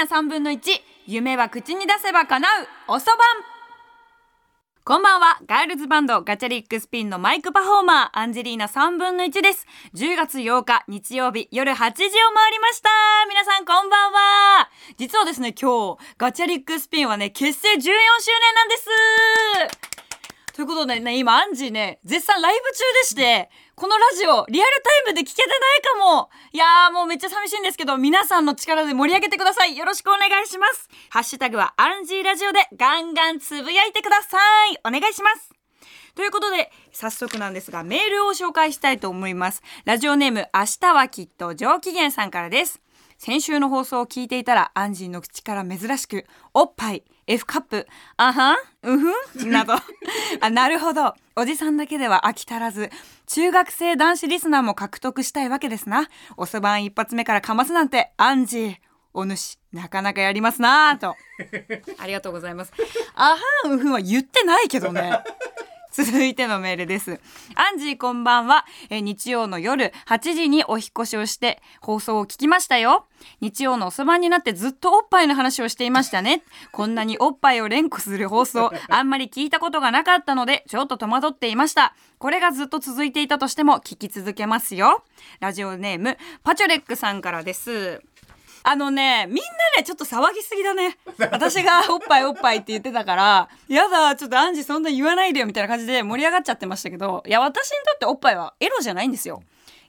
ナ3分の1夢は口に出せば叶う。おそばんこんばんは。ガールズバンドガチャリックスピンのマイクパフォーマー。アンジェリーナ3分の1です。10月8日日曜日夜8時を回りました。皆さんこんばんは。実はですね今日ガチャリックスピンはね結成14周年なんです。ということでね、今、アンジーね、絶賛ライブ中でして、このラジオ、リアルタイムで聞けてないかも。いやー、もうめっちゃ寂しいんですけど、皆さんの力で盛り上げてください。よろしくお願いします。ハッシュタグは、アンジーラジオでガンガンつぶやいてください。お願いします。ということで、早速なんですが、メールを紹介したいと思います。ラジオネーム、明日はきっと上機嫌さんからです。先週の放送を聞いていたら、アンジーの口から珍しく、おっぱい、F カップ、あはん、うふん、など。あ、なるほど。おじさんだけでは飽き足らず、中学生男子リスナーも獲得したいわけですな。おそばん一発目からかますなんて、アンジー。お主、なかなかやりますなぁと。ありがとうございます。あはん、うふんは言ってないけどね。続いてのメールです。アンジーこんばんは。え日曜の夜8時にお引越しをして放送を聞きましたよ。日曜のおそばになってずっとおっぱいの話をしていましたね。こんなにおっぱいを連呼する放送、あんまり聞いたことがなかったので、ちょっと戸惑っていました。これがずっと続いていたとしても聞き続けますよ。ラジオネーム、パチョレックさんからです。あのね、みんなね、ちょっと騒ぎすぎだね。私がおっぱいおっぱいって言ってたから、やだ、ちょっとアンジそんな言わないでよみたいな感じで盛り上がっちゃってましたけど、いや、私にとっておっぱいはエロじゃないんですよ。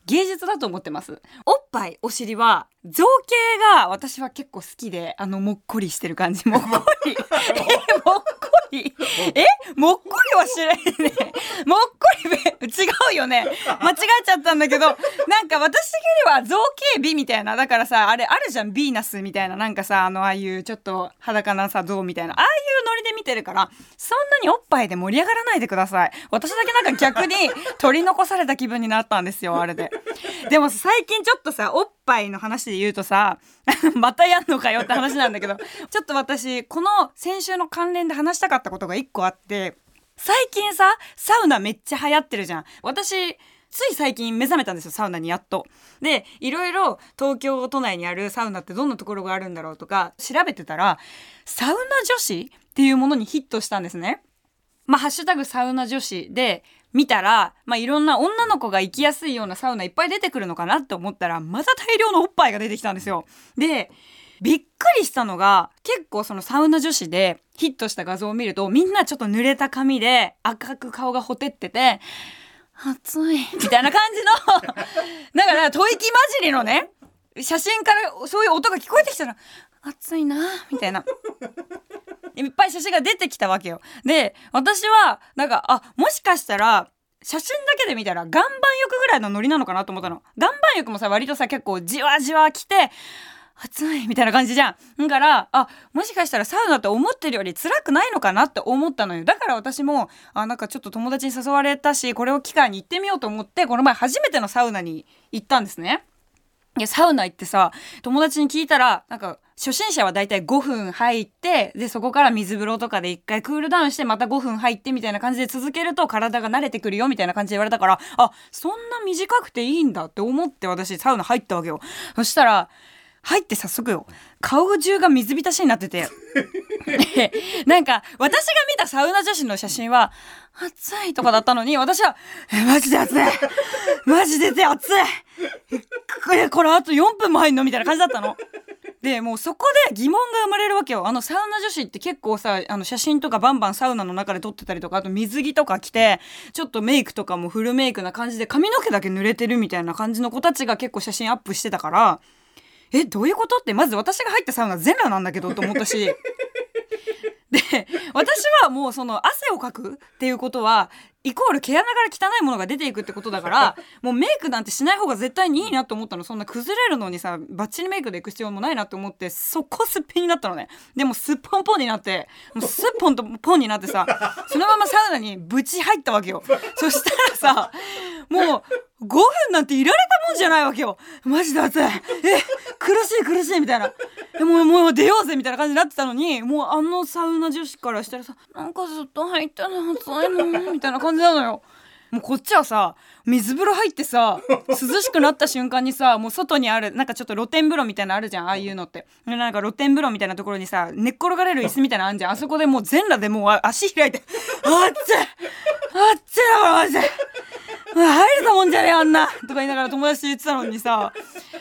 芸術だと思ってます。おっぱい、お尻は、造形が私は結構好きで、あの、もっこりしてる感じ。もっこり。え、もっこり。えもっこりは知らないね。もっこり、違うよね。間違えちゃったんだけど、なんか私的には造形美みたいな。だからさ、あれあるじゃん、ヴィーナスみたいな。なんかさ、あの、ああいうちょっと裸なさ、像みたいな。ああいうノリで見てるから、そんなにおっぱいで盛り上がらないでください。私だけなんか逆に取り残された気分になったんですよ、あれで。でも最近ちょっとさ、おっぱいの話で言うとさ、またやんのかよって話なんだけど、ちょっと私、この先週の関連で話したかったことが一個あって、最近さ、サウナめっちゃ流行ってるじゃん。私、つい最近目覚めたんですよ、サウナにやっと。で、いろいろ東京都内にあるサウナってどんなところがあるんだろうとか調べてたら、サウナ女子っていうものにヒットしたんですね。まあ、ハッシュタグサウナ女子で見たら、まあ、いろんな女の子が行きやすいようなサウナいっぱい出てくるのかなって思ったら、また大量のおっぱいが出てきたんですよ。で、びっくりしたのが、結構そのサウナ女子でヒットした画像を見ると、みんなちょっと濡れた髪で赤く顔がほてってて、暑い。みたいな感じの だから吐息混じりのね、写真からそういう音が聞こえてきたら、暑いなみたいな。いっぱい写真が出てきたわけよ。で、私は、なんか、あ、もしかしたら、写真だけで見たら岩盤浴ぐらいのノリなのかなと思ったの。岩盤浴もさ、割とさ、結構じわじわ来て、暑いみたいな感じじゃん。だから、あ、もしかしたらサウナって思ってるより辛くないのかなって思ったのよ。だから私も、あ、なんかちょっと友達に誘われたし、これを機会に行ってみようと思って、この前初めてのサウナに行ったんですね。いや、サウナ行ってさ、友達に聞いたら、なんか、初心者はだいたい5分入って、で、そこから水風呂とかで一回クールダウンして、また5分入ってみたいな感じで続けると体が慣れてくるよみたいな感じで言われたから、あ、そんな短くていいんだって思って私サウナ入ったわけよ。そしたら、入って早速よ、顔中が水浸しになってて。なんか、私が見たサウナ女子の写真は、暑いとかだったのに、私は、え、マジで暑いマジで暑いこれ、これあと4分も入んのみたいな感じだったの。でもうそこで疑問が生まれるわけよ。あのサウナ女子って結構さあの写真とかバンバンサウナの中で撮ってたりとかあと水着とか着てちょっとメイクとかもフルメイクな感じで髪の毛だけ濡れてるみたいな感じの子たちが結構写真アップしてたからえどういうこと？ってまず私が入ったサウナ全裸なんだけどと思ったし。で私はもうその汗をかくっていうことはイコール毛穴から汚いものが出ていくってことだからもうメイクなんてしない方が絶対にいいなと思ったの。そんな崩れるのにさバッチリメイクでいく必要もないなと思ってそこすっぴんになったのね。でもすっぽんぽんになってもうすっぽんとぽんになってさそのままサウナにぶち入ったわけよ。そしたらさもう5分なんていられたもんじゃないわけよ。マジで暑い。え苦しい苦しいみたいな。もうもう出ようぜみたいな感じになってたのにもうあのサウナ女子からしたらさなんかずっと入ったの暑いのみたいな感じなのよ。もうこっちはさ水風呂入ってさ涼しくなった瞬間にさもう外にあるなんかちょっと露天風呂みたいなのあるじゃんああいうのって。なんか露天風呂みたいなところにさ寝っ転がれる椅子みたいなのあんじゃん。あそこでもう全裸でもう足開いて「あっちあっちだマジで入ると思うんじゃねえあんな」とか言いながら友達と言ってたのにさ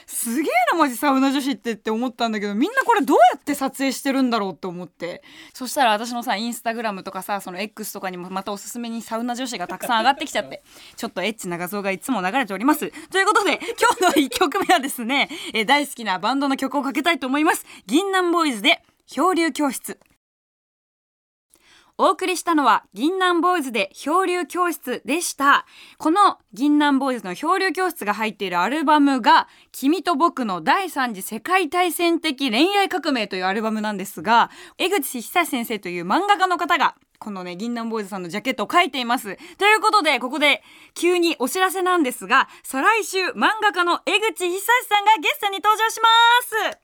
すげえなマジサウナ女子ってって思ったんだけどみんなこれどうやって撮影してるんだろうって思って。そしたら私のさインスタグラムとかさその X とかにもまたおすすめにサウナ女子がたくさん上がってきちゃってちょっとエッチな画像がいつも流れております。ということで今日の1曲目はですね、え大好きなバンドの曲をかけたいと思います。銀杏ボーイズで漂流教室。お送りしたのは銀杏ボーイズで漂流教室でしたこの銀杏ボーイズの漂流教室が入っているアルバムが君と僕の第三次世界大戦的恋愛革命というアルバムなんですが江口久先生という漫画家の方がこのね、銀杏ボーイズさんのジャケットを書いています。ということで、ここで急にお知らせなんですが、再来週漫画家の江口久さんがゲストに登場します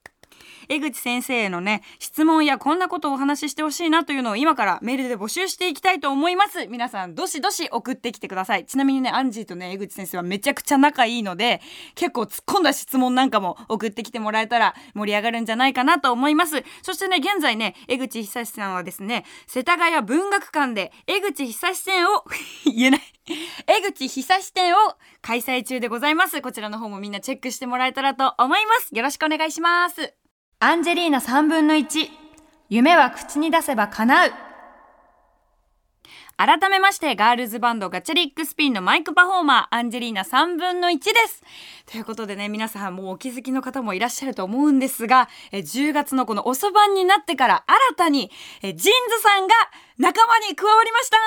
江口先生へのね質問やこんなことをお話ししてほしいなというのを今からメールで募集していきたいと思います。皆さんどしどし送ってきてください。ちなみにねアンジーとね江口先生はめちゃくちゃ仲いいので結構突っ込んだ質問なんかも送ってきてもらえたら盛り上がるんじゃないかなと思います。そしてね現在ね江口久志さんはですね世田谷文学館で江口久志展を 言えない。江口久志展を開催中でございます。こちらの方もみんなチェックしてもらえたらと思います。よろしくお願いします。アンジェリーナ3分の1夢は口に出せば叶う。改めましてガールズバンドガチャリックスピンのマイクパフォーマーアンジェリーナ3分の1です。ということでね皆さんもうお気づきの方もいらっしゃると思うんですがえ10月のこの遅番になってから新たにえジンズさんが仲間に加わりました。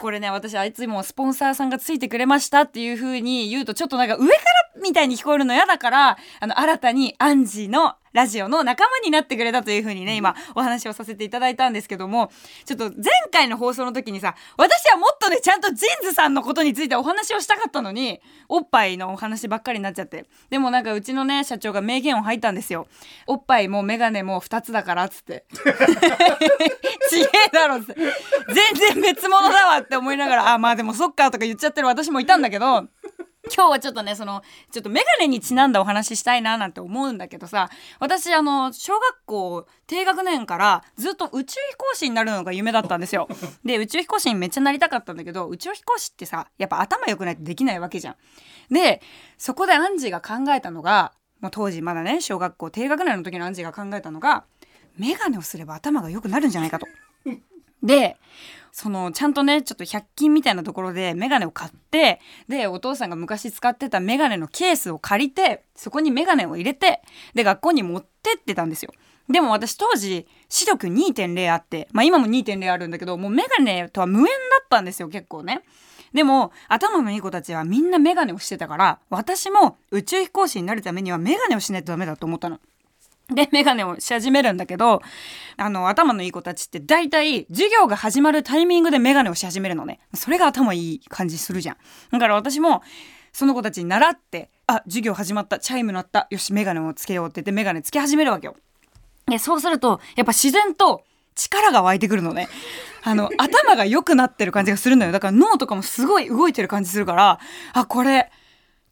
これね私あいつもスポンサーさんがついてくれましたっていう風に言うとちょっとなんか上からみたいに聞こえるの嫌だからあの新たにアンジーのラジオの仲間になってくれたという風にね今お話をさせていただいたんですけどもちょっと前回の放送の時にさ私はもっとねちゃんとジーンズさんのことについてお話をしたかったのにおっぱいのお話ばっかりになっちゃって。でもなんかうちのね社長が名言を吐いたんですよ。おっぱいもメガネも2つだからっつって。ちげえだろって。全然別物だわって思いながらあまあでもそっかとか言っちゃってる私もいたんだけど今日はちょっとねそのちょっとメガネにちなんだお話ししたいななんて思うんだけどさ私あの小学校低学年からずっと宇宙飛行士になるのが夢だったんですよ。で宇宙飛行士にめっちゃなりたかったんだけど宇宙飛行士ってさやっぱ頭良くないとできないわけじゃん。でそこでアンジーが考えたのがもう当時まだね小学校低学年の時のアンジーが考えたのがメガネをすれば頭が良くなるんじゃないかと。でそのちゃんとねちょっと100均みたいなところでメガネを買ってでお父さんが昔使ってたメガネのケースを借りてそこにメガネを入れてで学校に持ってってたんですよ。でも私当時視力2.0あってまあ今も2.0あるんだけどもうメガネとは無縁だったんですよ結構ね。でも頭のいい子たちはみんなメガネをしてたから私も宇宙飛行士になるためにはメガネをしないとダメだと思ったの。で、メガネをし始めるんだけど、あの、頭のいい子たちって大体、授業が始まるタイミングでメガネをし始めるのね。それが頭いい感じするじゃん。だから私も、その子たちに習って、あ、授業始まった、チャイム鳴った、よし、メガネをつけようって言ってメガネつけ始めるわけよ。で、そうすると、やっぱ自然と力が湧いてくるのね。あの、頭が良くなってる感じがするのよ。だから脳とかもすごい動いてる感じするから、あ、これ、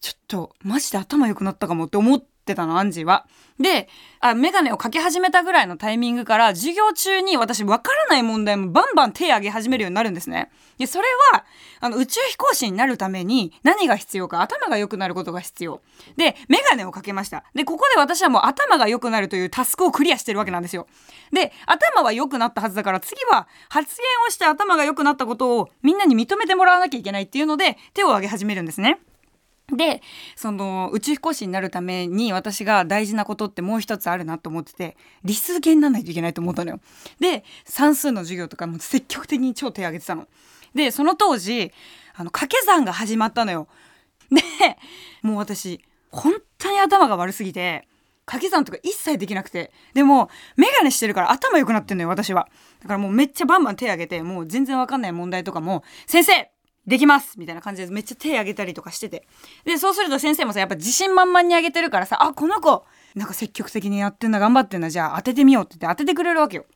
ちょっと、マジで頭良くなったかもって思って、ってたの、アンジーは。で、あ、メガネをかけ始めたぐらいのタイミングから、授業中に私わからない問題もバンバン手挙げ始めるようになるんですね。で、それは、あの、宇宙飛行士になるために何が必要か、頭が良くなることが必要。で、メガネをかけました。で、ここで私はもう頭が良くなるというタスクをクリアしてるわけなんですよ。で、頭は良くなったはずだから、次は発言をして頭が良くなったことをみんなに認めてもらわなきゃいけないっていうので、手を挙げ始めるんですね。でその宇宙飛行士になるために私が大事なことってもう一つあるなと思ってて理数系にならないといけないと思ったのよ。で算数の授業とかも積極的に超手挙げてたの。でその当時あの掛け算が始まったのよ。でもう私本当に頭が悪すぎて掛け算とか一切できなくてでも眼鏡してるから頭良くなってんのよ私はだからもうめっちゃバンバン手挙げてもう全然わかんない問題とかも「先生できますみたいな感じでめっちゃ手挙げたりとかしてて。で、そうすると先生もさ、やっぱ自信満々にあげてるからさ、あ、この子、なんか積極的にやってんだ、頑張ってんだ、じゃあ当ててみようって言って当ててくれるわけよ。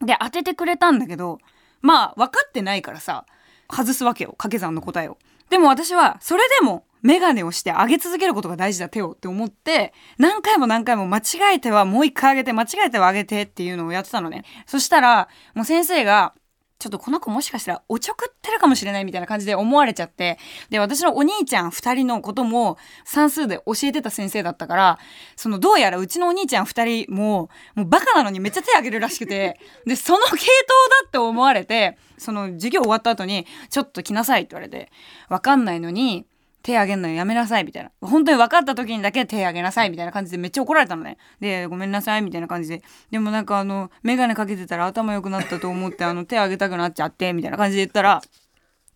で、当ててくれたんだけど、まあ、分かってないからさ、外すわけよ掛け算の答えをでも私はそれでもメガネをして上げ続けることが大事だ手をって思って何回も何回も間違えてはもう一回上げて間違えては上げてっていうのをやってたのねそしたらもう先生がちょっとこの子もしかしたらおちょくってるかもしれないみたいな感じで思われちゃって、で、私のお兄ちゃん二人のことも算数で教えてた先生だったから、そのどうやらうちのお兄ちゃん二人も、もうバカなのにめっちゃ手挙げるらしくて、で、その系統だって思われて、その授業終わった後に、ちょっと来なさいって言われて、わかんないのに、手あげんのやめなさいみたいな。本当に分かった時にだけ手あげなさいみたいな感じでめっちゃ怒られたのね。で、ごめんなさいみたいな感じで。でもなんかあの、メガネかけてたら頭良くなったと思ってあの手あげたくなっちゃってみたいな感じで言ったら、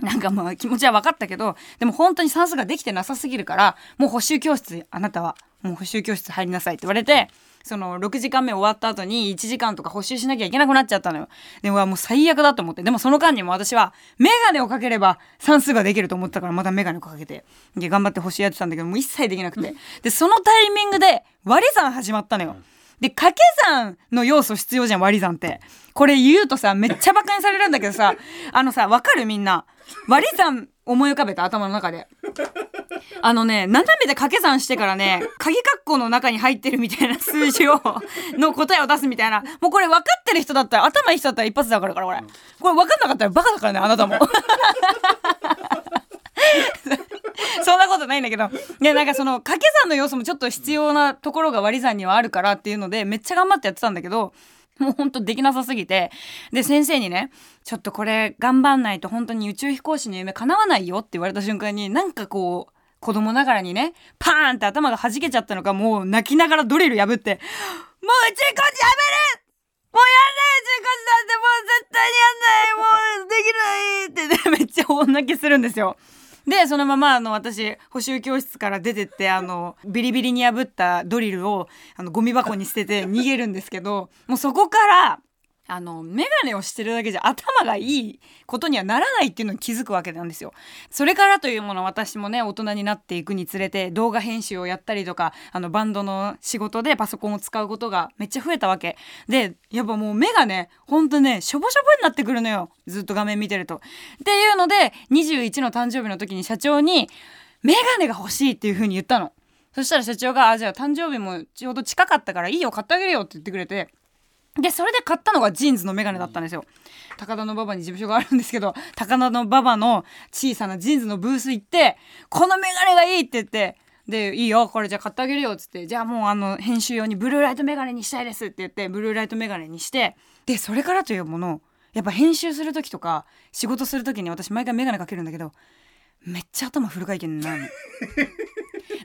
なんかまあ気持ちは分かったけど、でも本当に算数ができてなさすぎるから、もう補習教室、あなたはもう補習教室入りなさいって言われて、その6時間目終わった後に1時間とか補習しなきゃいけなくなっちゃったのよ。でももう最悪だと思って。でもその間にも私はメガネをかければ算数ができると思ってたからまたメガネをかけて。で、頑張って補習やってたんだけどもう一切できなくて。で、そのタイミングで割り算始まったのよ。で、掛け算の要素必要じゃん、割り算って。これ言うとさ、めっちゃ馬鹿にされるんだけどさ、あのさ、わかるみんな。割り算思い浮かべた頭の中で。あのね、斜めで掛け算してからね、鍵括弧の中に入ってるみたいな数字を、の答えを出すみたいな。もうこれ分かってる人だったら、頭いい人だったら一発だから、これ。これ分かんなかったらバカだからね、あなたも。そんなことないんだけど。ね、なんかその掛け算の要素もちょっと必要なところが割り算にはあるからっていうので、めっちゃ頑張ってやってたんだけど、もうほんとできなさすぎて。で、先生にね、ちょっとこれ頑張んないと本当に宇宙飛行士の夢叶わないよって言われた瞬間に、なんかこう、子供ながらにね、パーンって頭が弾けちゃったのか、もう泣きながらドリル破って、もう宇宙飛行士やめるもうやんない宇宙飛行士なんてもう絶対にやんないもうできないってね、めっちゃ大泣きするんですよ。でそのままあの私補習教室から出てってあのビリビリに破ったドリルをあのゴミ箱に捨てて逃げるんですけどもうそこからあの眼鏡をしてるだけじゃ頭がいいことにはならないっていうのに気づくわけなんですよ。それからというもの私もね大人になっていくにつれて動画編集をやったりとかあのバンドの仕事でパソコンを使うことがめっちゃ増えたわけでやっぱもう目がねほんとねしょぼしょぼになってくるのよずっと画面見てると。っていうので21の誕生日の時に社長に「眼鏡が欲しい」っていう風に言ったの。そしたら社長が「あじゃあ誕生日もちょうど近かったからいいよ買ってあげるよ」って言ってくれて。で、それで買ったのが JINSのメガネだったんですよ。高田馬場に事務所があるんですけど、高田馬場の小さな JINSのブース行って、このメガネがいいって言って、で、いいよ、これじゃあ買ってあげるよっつって、じゃあもうあの、編集用にブルーライトメガネにしたいですって言って、ブルーライトメガネにして、で、それからというもの、やっぱ編集する時とか、仕事する時に私毎回メガネかけるんだけど、めっちゃ頭フル回転なの。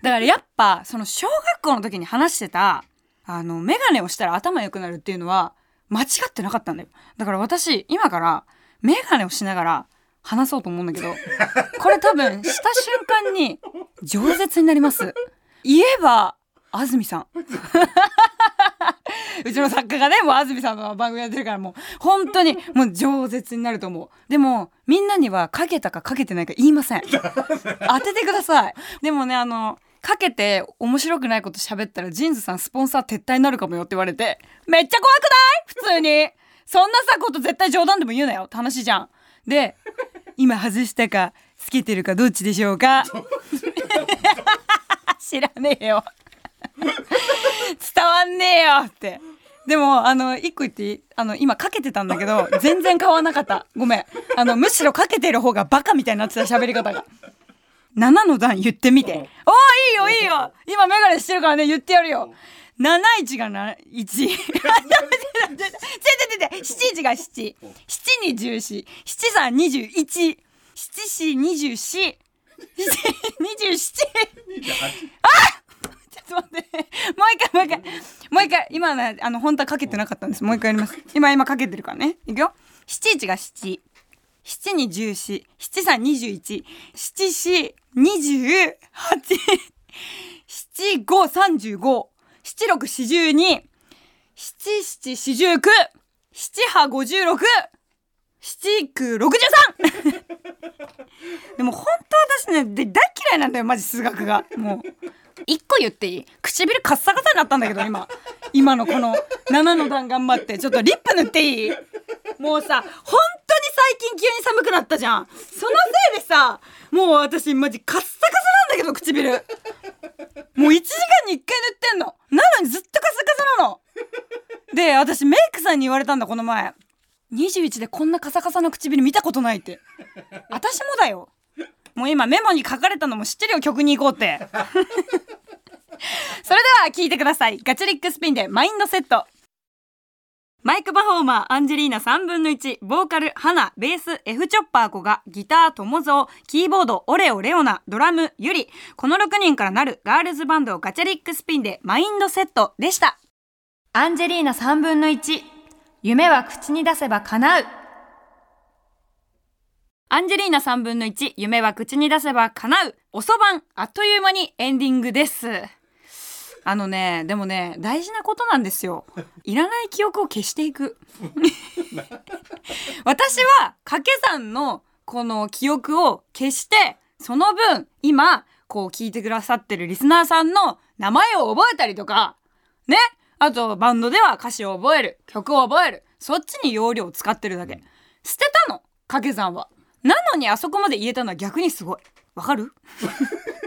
だからやっぱ、その小学校の時に話してた、あの、メガネをしたら頭良くなるっていうのは、間違ってなかったんだよ。だから私、今から、メガネをしながら、話そうと思うんだけど、これ多分、した瞬間に、饒舌になります。言えば、安住さん。うちの作家がね、もう安住さんの番組やってるからもう、本当にもう饒舌になると思う。でも、みんなにはかけたかかけてないか言いません。当ててください。でもね、あの、かけて面白くないこと喋ったらジーンズさんスポンサー撤退になるかもよって言われてめっちゃ怖くない？普通に。そんなさこと絶対冗談でも言うなよ。って話じゃん。で今外したかつけてるかどっちでしょうか？知らねえよ。伝わんねえよって。でもあの一個言っていい？あの今かけてたんだけど全然変わなかった。ごめん。あのむしろかけてる方がバカみたいになってた喋り方が。7の段言ってみて。おー、いいよ、いいよ。今メガネしてるからね、言ってやるよ。71がな、1。ちょちょちょ7時が7。7に14。7さん21。7四24。27。あちょっと待って。もう一回、もう一回。もう一回。今ね、あの、本当はかけてなかったんです。もう一回やります。今、今かけてるからね。いくよ。7 1が7。7に14、7三21、7四28、7五35、七六四十二、七七四十九、七八五十六、七九六十三 でも本当私ね、大嫌いなんだよ、マジ数学が。もう。一個言っていい？唇カッサカサになったんだけど、今。今のこの7の段頑張って。ちょっとリップ塗っていい？もうさ、本当に最近急に寒くなったじゃん。そのせいでさもう私マジカッサカサなんだけど唇。もう1時間に1回塗ってんの。なのにずっとカサカサなの。で私メイクさんに言われたんだこの前。21でこんなカサカサの唇見たことないって。私もだよ。もう今メモに書かれたのも知ってるよ曲に行こうって。それでは聞いてください。ガチャリックスピンでマインドセット。マイクパフォーマーアンジェリーナ3分の1、ボーカル、ハナ、ベース、F チョッパー子が、ギター、トモゾー、キーボード、オレオ、レオナ、ドラム、ユリ、この6人からなる。ガールズバンドガチャリックスピンでマインドセット。でした。アンジェリーナ3分の1、夢は口に出せば叶う。アンジェリーナ3分の1、夢は口に出せば叶う。おそばん、あっという間にエンディングです。あのね、でもね、大事なことなんですよ。いらない記憶を消していく。私は、掛け算のこの記憶を消して、その分、今、こう聞いてくださってるリスナーさんの名前を覚えたりとか、ね。あと、バンドでは歌詞を覚える、曲を覚える。そっちに容量を使ってるだけ。捨てたの掛け算は。なのにあそこまで言えたのは逆にすごい。わかる？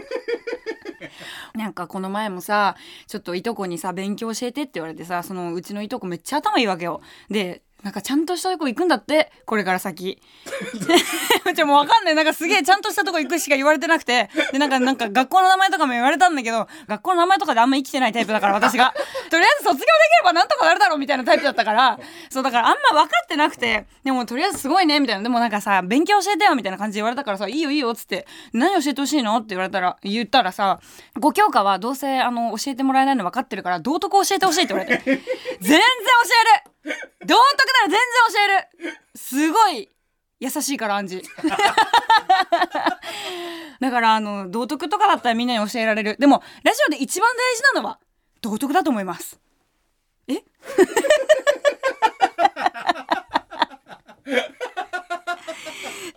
なんかこの前もさちょっといとこにさ勉強教えてって言われてさそのうちのいとこめっちゃ頭いいわけよ。でなんかちゃんとしたとこ行くんだってこれから先。ちょもうわかんない。なんかすげえちゃんとしたとこ行くしか言われてなくて。でなんかなんか学校の名前とかも言われたんだけど学校の名前とかであんま生きてないタイプだから私が。とりあえず卒業できればなんとかなるだろうみたいなタイプだったから。そうだからあんま分かってなくて。でもとりあえずすごいねみたいな。でもなんかさ勉強教えてよみたいな感じで言われたからさいいよいいよっつって。何教えてほしいのって言われたら言ったらさ5教科はどうせあの教えてもらえないの分かってるから道徳教えてほしいって言われて。全然教える。道徳なら全然教える。すごい。優しいからアンジ だからあの道徳とかだったらみんなに教えられる。でもラジオで一番大事なのは道徳だと思います。え？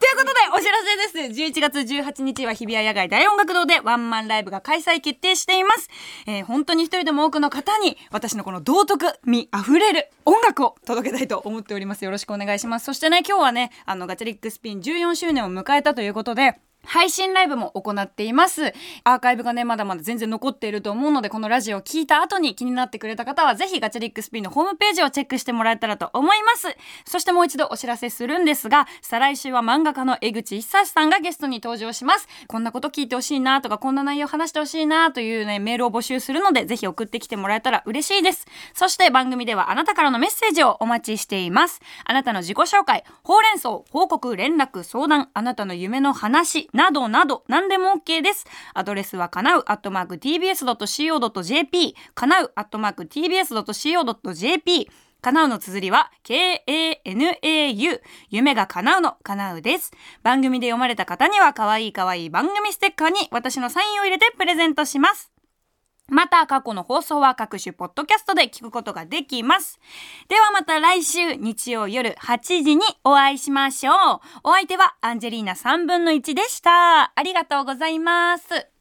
いうことでお知らせです。11月18日は日比谷野外大音楽堂でワンマンライブが開催決定しています。えー、本当に一人でも多くの方に私のこの道徳味溢れる音楽を届けたいと思っております。よろしくお願いします。そしてね、今日はね、あのガチャリックスピン14周年を迎えたということで、配信ライブも行っています。アーカイブがね、まだまだ全然残っていると思うので、このラジオを聞いた後に気になってくれた方は、ぜひガチャリックスピンのホームページをチェックしてもらえたらと思います。そしてもう一度お知らせするんですが、再来週は漫画家の江口久志さんがゲストに登場します。こんなこと聞いてほしいなとか、こんな内容話してほしいなというね、メールを募集するので、ぜひ送ってきてもらえたら嬉しいです。そして番組ではあなたからのメッセージをお待ちしています。あなたの自己紹介、ほうれん草、報告、連絡、相談、あなたの夢の話、などなど、何でも OK です。アドレスはかなうアットマーク tbs.co.jp かなうアットマーク tbs.co.jp かなうの綴りは K-A-N-A-U 夢が叶うのかなうです。番組で読まれた方には可愛い可愛い番組ステッカーに私のサインを入れてプレゼントします。また過去の放送は各種ポッドキャストで聞くことができます。ではまた来週日曜夜8時にお会いしましょう。お相手はアンジェリーナ3分の1でした。ありがとうございます。